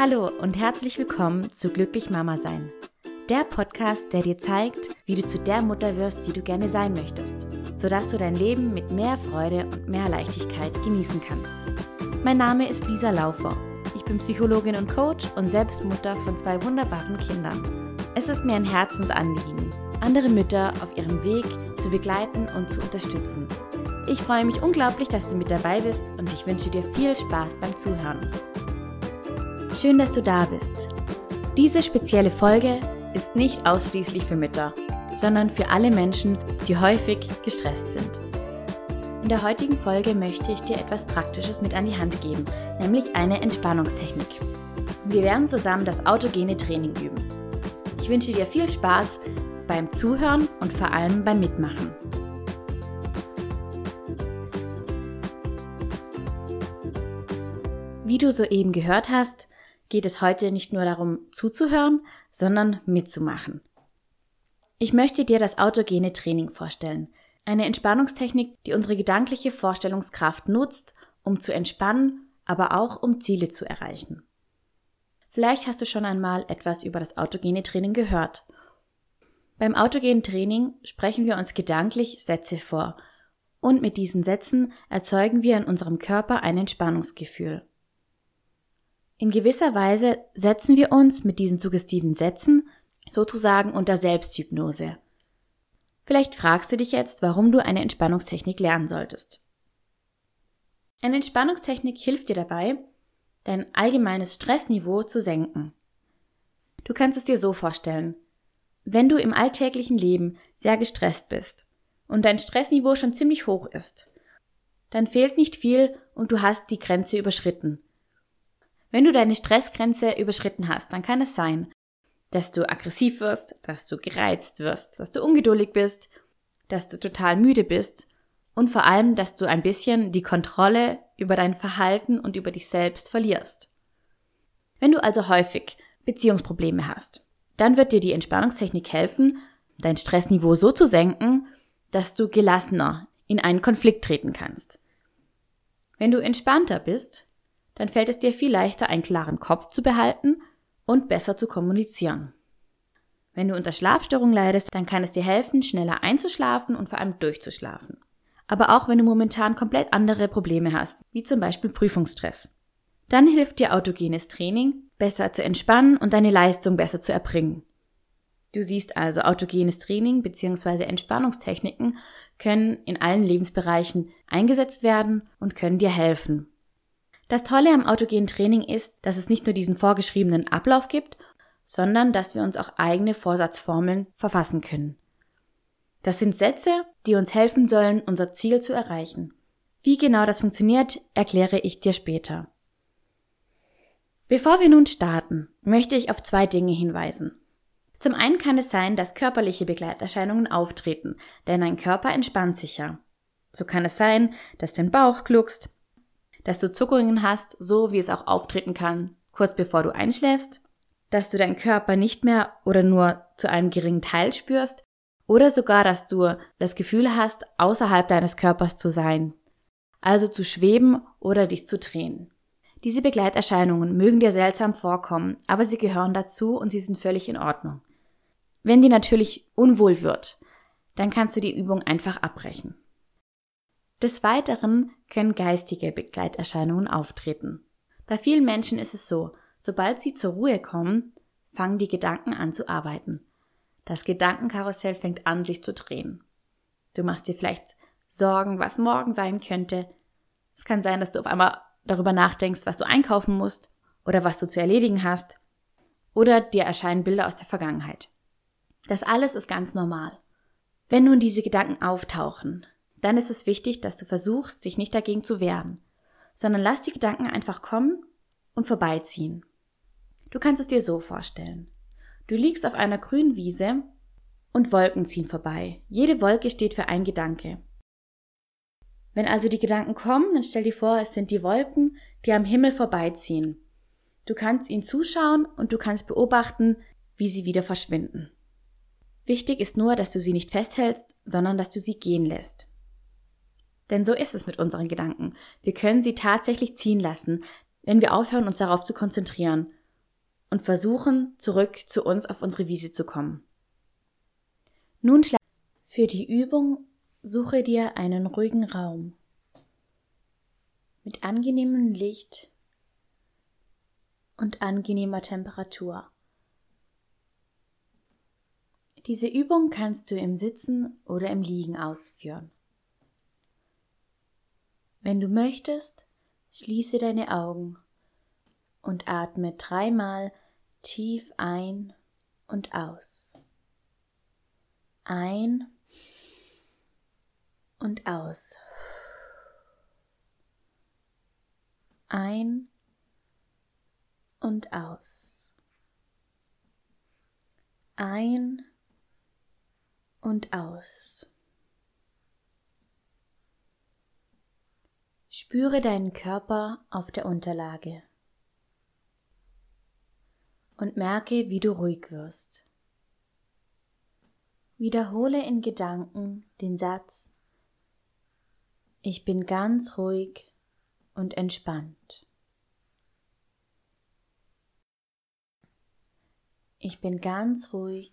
Hallo und herzlich willkommen zu Glücklich Mama Sein. Der Podcast, der dir zeigt, wie du zu der Mutter wirst, die du gerne sein möchtest, sodass du dein Leben mit mehr Freude und mehr Leichtigkeit genießen kannst. Mein Name ist Lisa Laufer. Ich bin Psychologin und Coach und selbst Mutter von zwei wunderbaren Kindern. Es ist mir ein Herzensanliegen, andere Mütter auf ihrem Weg zu begleiten und zu unterstützen. Ich freue mich unglaublich, dass du mit dabei bist und ich wünsche dir viel Spaß beim Zuhören. Schön, dass du da bist. Diese spezielle Folge ist nicht ausschließlich für Mütter, sondern für alle Menschen, die häufig gestresst sind. In der heutigen Folge möchte ich dir etwas Praktisches mit an die Hand geben, nämlich eine Entspannungstechnik. Wir werden zusammen das autogene Training üben. Ich wünsche dir viel Spaß beim Zuhören und vor allem beim Mitmachen. Wie du soeben gehört hast, geht es heute nicht nur darum zuzuhören, sondern mitzumachen. Ich möchte dir das autogene Training vorstellen, eine Entspannungstechnik, die unsere gedankliche Vorstellungskraft nutzt, um zu entspannen, aber auch um Ziele zu erreichen. Vielleicht hast du schon einmal etwas über das autogene Training gehört. Beim autogenen Training sprechen wir uns gedanklich Sätze vor und mit diesen Sätzen erzeugen wir in unserem Körper ein Entspannungsgefühl. In gewisser Weise setzen wir uns mit diesen suggestiven Sätzen sozusagen unter Selbsthypnose. Vielleicht fragst du dich jetzt, warum du eine Entspannungstechnik lernen solltest. Eine Entspannungstechnik hilft dir dabei, dein allgemeines Stressniveau zu senken. Du kannst es dir so vorstellen. Wenn du im alltäglichen Leben sehr gestresst bist und dein Stressniveau schon ziemlich hoch ist, dann fehlt nicht viel und du hast die Grenze überschritten wenn du deine Stressgrenze überschritten hast, dann kann es sein, dass du aggressiv wirst, dass du gereizt wirst, dass du ungeduldig bist, dass du total müde bist und vor allem, dass du ein bisschen die Kontrolle über dein Verhalten und über dich selbst verlierst. Wenn du also häufig Beziehungsprobleme hast, dann wird dir die Entspannungstechnik helfen, dein Stressniveau so zu senken, dass du gelassener in einen Konflikt treten kannst. Wenn du entspannter bist, dann fällt es dir viel leichter, einen klaren Kopf zu behalten und besser zu kommunizieren. Wenn du unter Schlafstörung leidest, dann kann es dir helfen, schneller einzuschlafen und vor allem durchzuschlafen. Aber auch wenn du momentan komplett andere Probleme hast, wie zum Beispiel Prüfungsstress. Dann hilft dir autogenes Training, besser zu entspannen und deine Leistung besser zu erbringen. Du siehst also, autogenes Training bzw. Entspannungstechniken können in allen Lebensbereichen eingesetzt werden und können dir helfen. Das Tolle am autogenen Training ist, dass es nicht nur diesen vorgeschriebenen Ablauf gibt, sondern dass wir uns auch eigene Vorsatzformeln verfassen können. Das sind Sätze, die uns helfen sollen, unser Ziel zu erreichen. Wie genau das funktioniert, erkläre ich dir später. Bevor wir nun starten, möchte ich auf zwei Dinge hinweisen. Zum einen kann es sein, dass körperliche Begleiterscheinungen auftreten, denn dein Körper entspannt sich ja. So kann es sein, dass dein Bauch gluckst, dass du Zuckungen hast, so wie es auch auftreten kann, kurz bevor du einschläfst, dass du deinen Körper nicht mehr oder nur zu einem geringen Teil spürst, oder sogar, dass du das Gefühl hast, außerhalb deines Körpers zu sein, also zu schweben oder dich zu drehen. Diese Begleiterscheinungen mögen dir seltsam vorkommen, aber sie gehören dazu und sie sind völlig in Ordnung. Wenn dir natürlich unwohl wird, dann kannst du die Übung einfach abbrechen. Des Weiteren können geistige Begleiterscheinungen auftreten. Bei vielen Menschen ist es so, sobald sie zur Ruhe kommen, fangen die Gedanken an zu arbeiten. Das Gedankenkarussell fängt an, sich zu drehen. Du machst dir vielleicht Sorgen, was morgen sein könnte. Es kann sein, dass du auf einmal darüber nachdenkst, was du einkaufen musst oder was du zu erledigen hast. Oder dir erscheinen Bilder aus der Vergangenheit. Das alles ist ganz normal. Wenn nun diese Gedanken auftauchen, dann ist es wichtig, dass du versuchst, dich nicht dagegen zu wehren, sondern lass die Gedanken einfach kommen und vorbeiziehen. Du kannst es dir so vorstellen. Du liegst auf einer grünen Wiese und Wolken ziehen vorbei. Jede Wolke steht für ein Gedanke. Wenn also die Gedanken kommen, dann stell dir vor, es sind die Wolken, die am Himmel vorbeiziehen. Du kannst ihnen zuschauen und du kannst beobachten, wie sie wieder verschwinden. Wichtig ist nur, dass du sie nicht festhältst, sondern dass du sie gehen lässt. Denn so ist es mit unseren Gedanken. Wir können sie tatsächlich ziehen lassen, wenn wir aufhören, uns darauf zu konzentrieren und versuchen, zurück zu uns auf unsere Wiese zu kommen. Nun schlag für die Übung suche dir einen ruhigen Raum mit angenehmem Licht und angenehmer Temperatur. Diese Übung kannst du im Sitzen oder im Liegen ausführen. Wenn du möchtest, schließe deine Augen und atme dreimal tief ein und aus. Ein und aus. Ein und aus. Ein und aus. Spüre deinen Körper auf der Unterlage und merke, wie du ruhig wirst. Wiederhole in Gedanken den Satz Ich bin ganz ruhig und entspannt. Ich bin ganz ruhig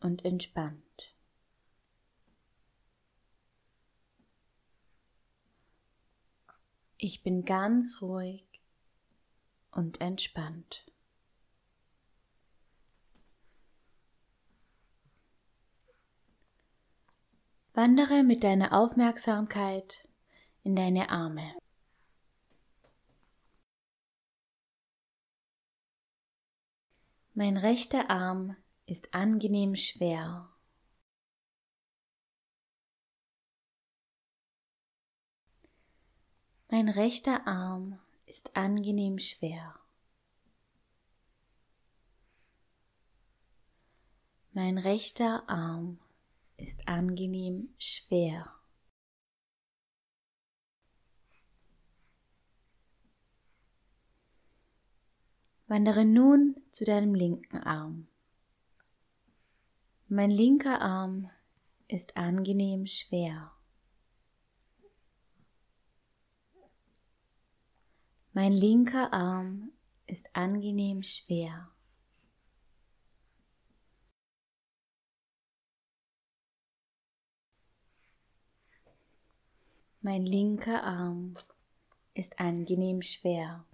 und entspannt. Ich bin ganz ruhig und entspannt. Wandere mit deiner Aufmerksamkeit in deine Arme. Mein rechter Arm ist angenehm schwer. Mein rechter Arm ist angenehm schwer. Mein rechter Arm ist angenehm schwer. Wandere nun zu deinem linken Arm. Mein linker Arm ist angenehm schwer. Mein linker Arm ist angenehm schwer. Mein linker Arm ist angenehm schwer.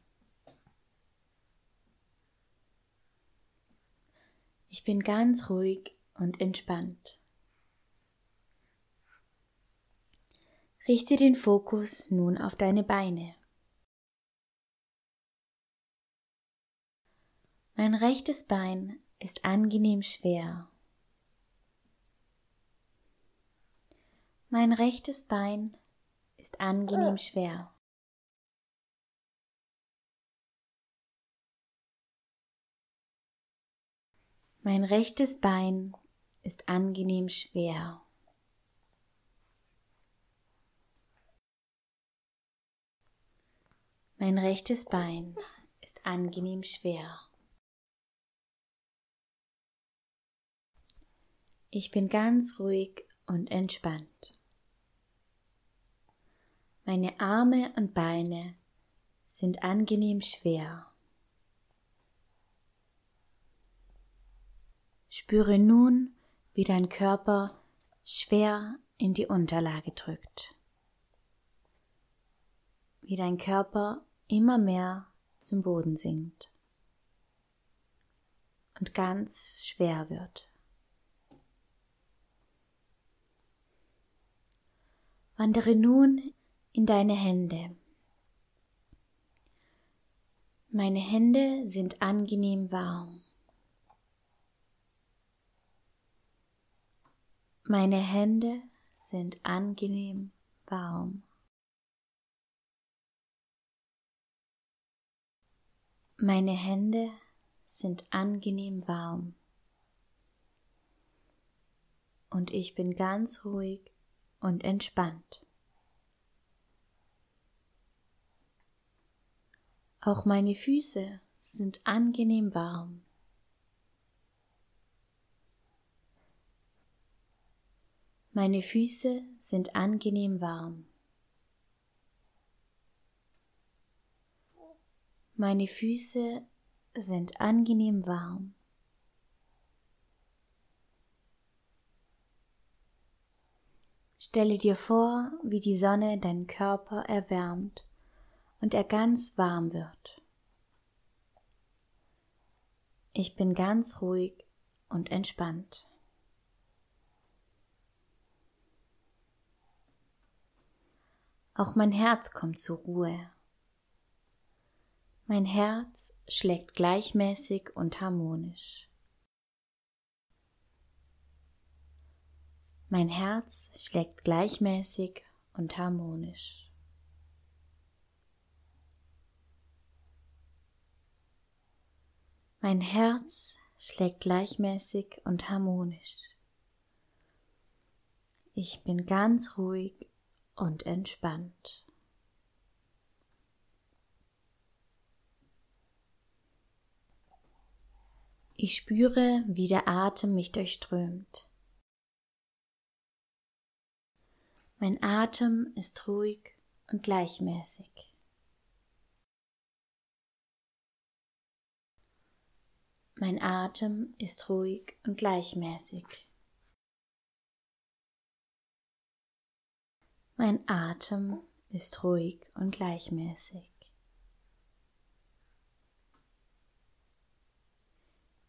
Ich bin ganz ruhig und entspannt. Richte den Fokus nun auf deine Beine. Mein rechtes Bein ist angenehm schwer. Mein rechtes Bein ist angenehm schwer. Mein rechtes Bein ist angenehm schwer. Mein rechtes Bein ist angenehm schwer. Ich bin ganz ruhig und entspannt. Meine Arme und Beine sind angenehm schwer. Spüre nun, wie dein Körper schwer in die Unterlage drückt. Wie dein Körper immer mehr zum Boden sinkt und ganz schwer wird. Wandere nun in deine Hände. Meine Hände sind angenehm warm. Meine Hände sind angenehm warm. Meine Hände sind angenehm warm. Und ich bin ganz ruhig und entspannt. Auch meine Füße sind angenehm warm. Meine Füße sind angenehm warm. Meine Füße sind angenehm warm. Stelle dir vor, wie die Sonne deinen Körper erwärmt und er ganz warm wird. Ich bin ganz ruhig und entspannt. Auch mein Herz kommt zur Ruhe. Mein Herz schlägt gleichmäßig und harmonisch. Mein Herz schlägt gleichmäßig und harmonisch. Mein Herz schlägt gleichmäßig und harmonisch. Ich bin ganz ruhig und entspannt. Ich spüre, wie der Atem mich durchströmt. Mein Atem ist ruhig und gleichmäßig. Mein Atem ist ruhig und gleichmäßig. Mein Atem ist ruhig und gleichmäßig.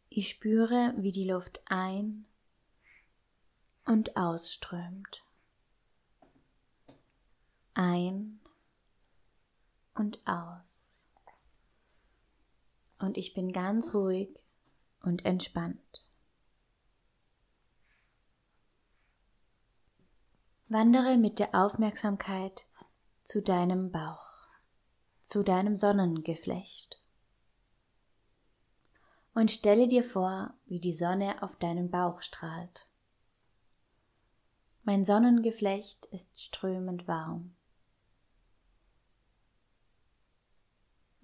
Ich spüre, wie die Luft ein und ausströmt ein und aus. Und ich bin ganz ruhig und entspannt. Wandere mit der Aufmerksamkeit zu deinem Bauch, zu deinem Sonnengeflecht. Und stelle dir vor, wie die Sonne auf deinen Bauch strahlt. Mein Sonnengeflecht ist strömend warm.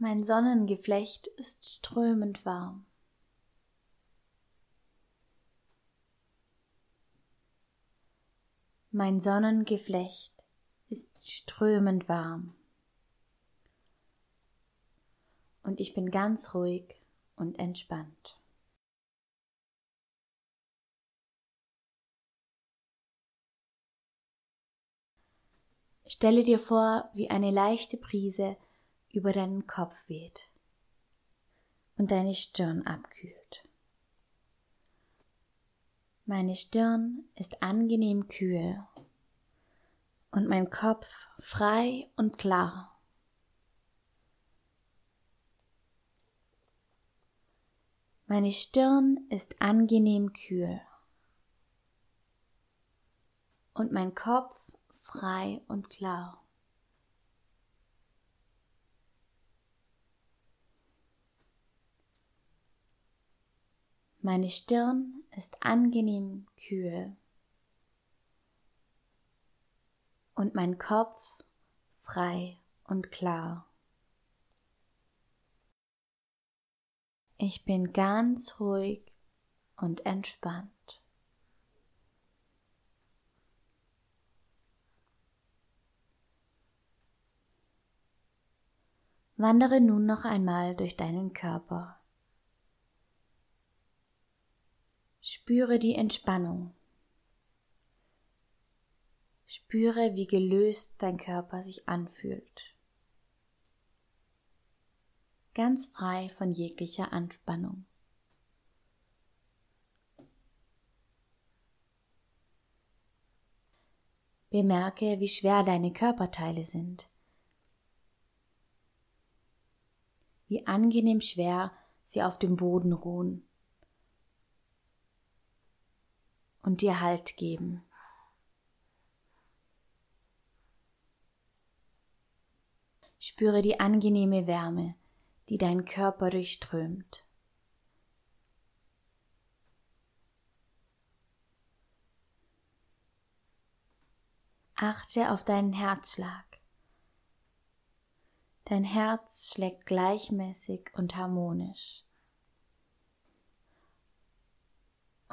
Mein Sonnengeflecht ist strömend warm. Mein Sonnengeflecht ist strömend warm. Und ich bin ganz ruhig und entspannt. Stelle dir vor, wie eine leichte Brise über deinen Kopf weht und deine Stirn abkühlt. Meine Stirn ist angenehm kühl und mein Kopf frei und klar. Meine Stirn ist angenehm kühl und mein Kopf frei und klar. Meine Stirn ist angenehm kühl und mein Kopf frei und klar. Ich bin ganz ruhig und entspannt. Wandere nun noch einmal durch deinen Körper. Spüre die Entspannung. Spüre, wie gelöst dein Körper sich anfühlt. Ganz frei von jeglicher Anspannung. Bemerke, wie schwer deine Körperteile sind. Wie angenehm schwer sie auf dem Boden ruhen. Und dir Halt geben. Spüre die angenehme Wärme, die deinen Körper durchströmt. Achte auf deinen Herzschlag. Dein Herz schlägt gleichmäßig und harmonisch.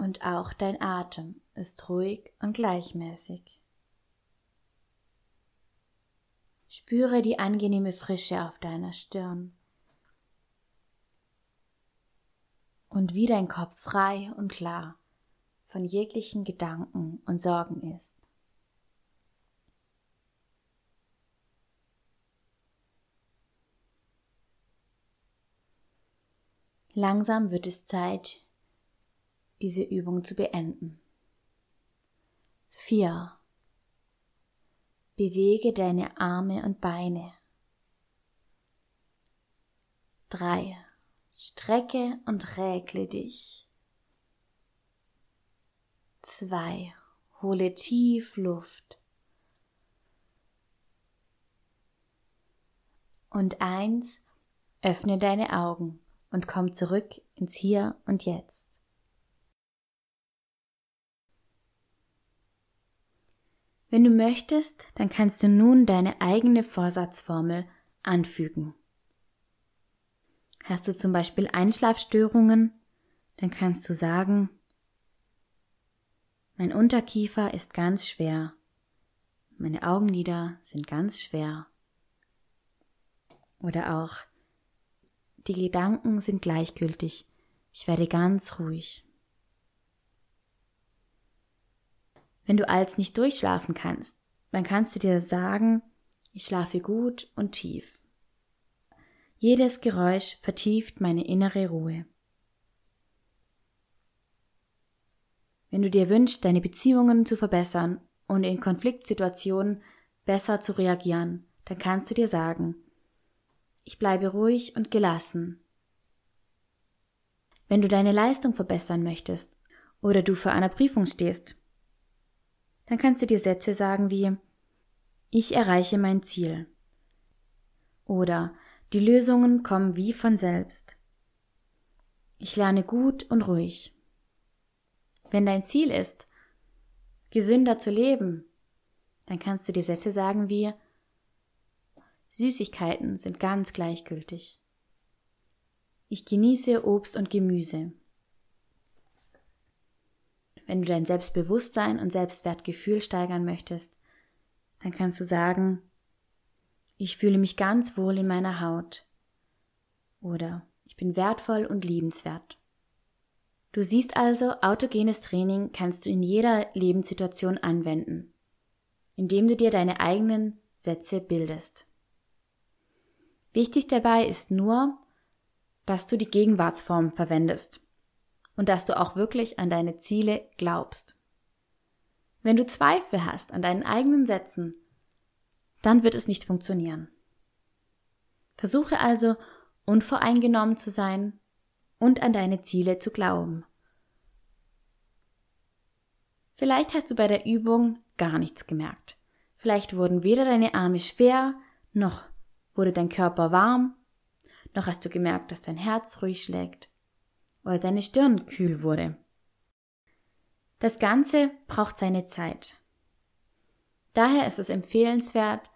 Und auch dein Atem ist ruhig und gleichmäßig. Spüre die angenehme Frische auf deiner Stirn. und wie dein Kopf frei und klar von jeglichen Gedanken und Sorgen ist. Langsam wird es Zeit, diese Übung zu beenden. 4. Bewege deine Arme und Beine. 3. Strecke und räkle dich. 2. Hole tief Luft. Und eins, öffne deine Augen und komm zurück ins Hier und Jetzt. Wenn du möchtest, dann kannst du nun deine eigene Vorsatzformel anfügen. Hast du zum Beispiel Einschlafstörungen, dann kannst du sagen, mein Unterkiefer ist ganz schwer, meine Augenlider sind ganz schwer. Oder auch, die Gedanken sind gleichgültig. Ich werde ganz ruhig. Wenn du als nicht durchschlafen kannst, dann kannst du dir sagen, ich schlafe gut und tief. Jedes Geräusch vertieft meine innere Ruhe. Wenn du dir wünschst, deine Beziehungen zu verbessern und in Konfliktsituationen besser zu reagieren, dann kannst du dir sagen, ich bleibe ruhig und gelassen. Wenn du deine Leistung verbessern möchtest oder du vor einer Prüfung stehst, dann kannst du dir Sätze sagen wie Ich erreiche mein Ziel oder Die Lösungen kommen wie von selbst. Ich lerne gut und ruhig. Wenn dein Ziel ist, gesünder zu leben, dann kannst du dir Sätze sagen wie Süßigkeiten sind ganz gleichgültig. Ich genieße Obst und Gemüse. Wenn du dein Selbstbewusstsein und Selbstwertgefühl steigern möchtest, dann kannst du sagen, ich fühle mich ganz wohl in meiner Haut. Oder ich bin wertvoll und liebenswert. Du siehst also, autogenes Training kannst du in jeder Lebenssituation anwenden, indem du dir deine eigenen Sätze bildest. Wichtig dabei ist nur, dass du die Gegenwartsform verwendest und dass du auch wirklich an deine Ziele glaubst. Wenn du Zweifel hast an deinen eigenen Sätzen, dann wird es nicht funktionieren. Versuche also unvoreingenommen zu sein und an deine Ziele zu glauben. Vielleicht hast du bei der Übung gar nichts gemerkt. Vielleicht wurden weder deine Arme schwer noch Wurde dein Körper warm? Noch hast du gemerkt, dass dein Herz ruhig schlägt? Oder deine Stirn kühl wurde? Das Ganze braucht seine Zeit. Daher ist es empfehlenswert,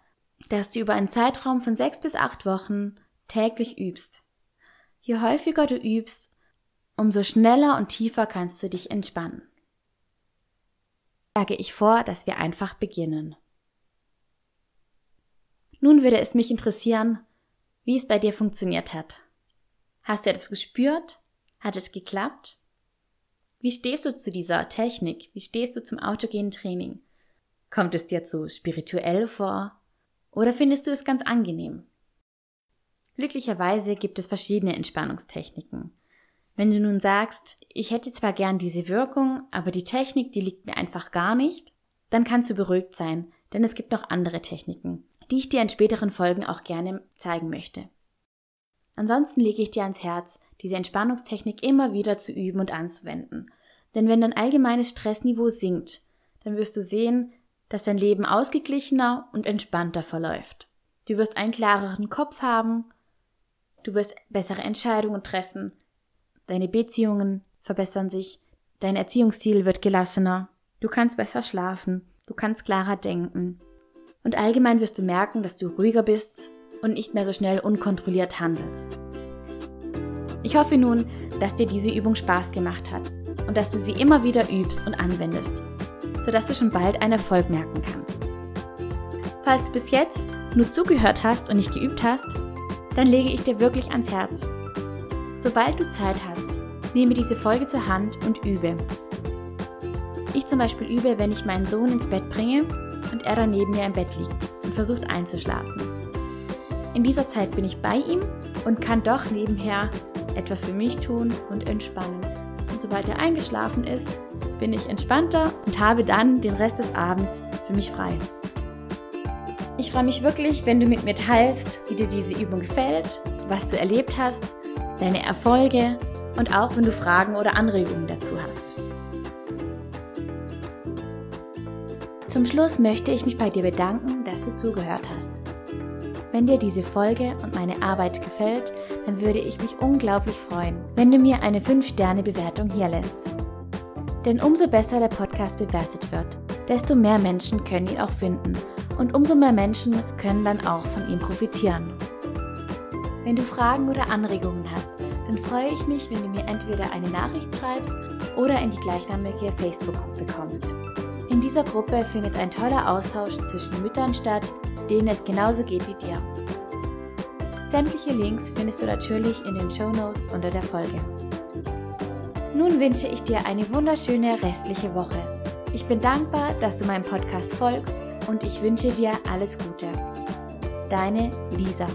dass du über einen Zeitraum von sechs bis acht Wochen täglich übst. Je häufiger du übst, umso schneller und tiefer kannst du dich entspannen. Schlage ich vor, dass wir einfach beginnen. Nun würde es mich interessieren, wie es bei dir funktioniert hat. Hast du etwas gespürt? Hat es geklappt? Wie stehst du zu dieser Technik? Wie stehst du zum autogenen Training? Kommt es dir zu spirituell vor? Oder findest du es ganz angenehm? Glücklicherweise gibt es verschiedene Entspannungstechniken. Wenn du nun sagst, ich hätte zwar gern diese Wirkung, aber die Technik, die liegt mir einfach gar nicht, dann kannst du beruhigt sein, denn es gibt noch andere Techniken die ich dir in späteren Folgen auch gerne zeigen möchte. Ansonsten lege ich dir ans Herz, diese Entspannungstechnik immer wieder zu üben und anzuwenden. Denn wenn dein allgemeines Stressniveau sinkt, dann wirst du sehen, dass dein Leben ausgeglichener und entspannter verläuft. Du wirst einen klareren Kopf haben, du wirst bessere Entscheidungen treffen, deine Beziehungen verbessern sich, dein Erziehungsstil wird gelassener, du kannst besser schlafen, du kannst klarer denken, und allgemein wirst du merken, dass du ruhiger bist und nicht mehr so schnell unkontrolliert handelst. Ich hoffe nun, dass dir diese Übung Spaß gemacht hat und dass du sie immer wieder übst und anwendest, sodass du schon bald einen Erfolg merken kannst. Falls du bis jetzt nur zugehört hast und nicht geübt hast, dann lege ich dir wirklich ans Herz. Sobald du Zeit hast, Nehme diese Folge zur Hand und übe. Ich zum Beispiel übe, wenn ich meinen Sohn ins Bett bringe und er dann neben mir im Bett liegt und versucht einzuschlafen. In dieser Zeit bin ich bei ihm und kann doch nebenher etwas für mich tun und entspannen. Und sobald er eingeschlafen ist, bin ich entspannter und habe dann den Rest des Abends für mich frei. Ich freue mich wirklich, wenn du mit mir teilst, wie dir diese Übung gefällt, was du erlebt hast, deine Erfolge und auch wenn du Fragen oder Anregungen dazu hast. Zum Schluss möchte ich mich bei dir bedanken, dass du zugehört hast. Wenn dir diese Folge und meine Arbeit gefällt, dann würde ich mich unglaublich freuen, wenn du mir eine 5-Sterne-Bewertung hier lässt. Denn umso besser der Podcast bewertet wird, desto mehr Menschen können ihn auch finden und umso mehr Menschen können dann auch von ihm profitieren. Wenn du Fragen oder Anregungen hast, dann freue ich mich, wenn du mir entweder eine Nachricht schreibst oder in die gleichnamige Facebook-Gruppe kommst. In dieser Gruppe findet ein toller Austausch zwischen Müttern statt, denen es genauso geht wie dir. Sämtliche Links findest du natürlich in den Show Notes unter der Folge. Nun wünsche ich dir eine wunderschöne restliche Woche. Ich bin dankbar, dass du meinem Podcast folgst und ich wünsche dir alles Gute. Deine Lisa.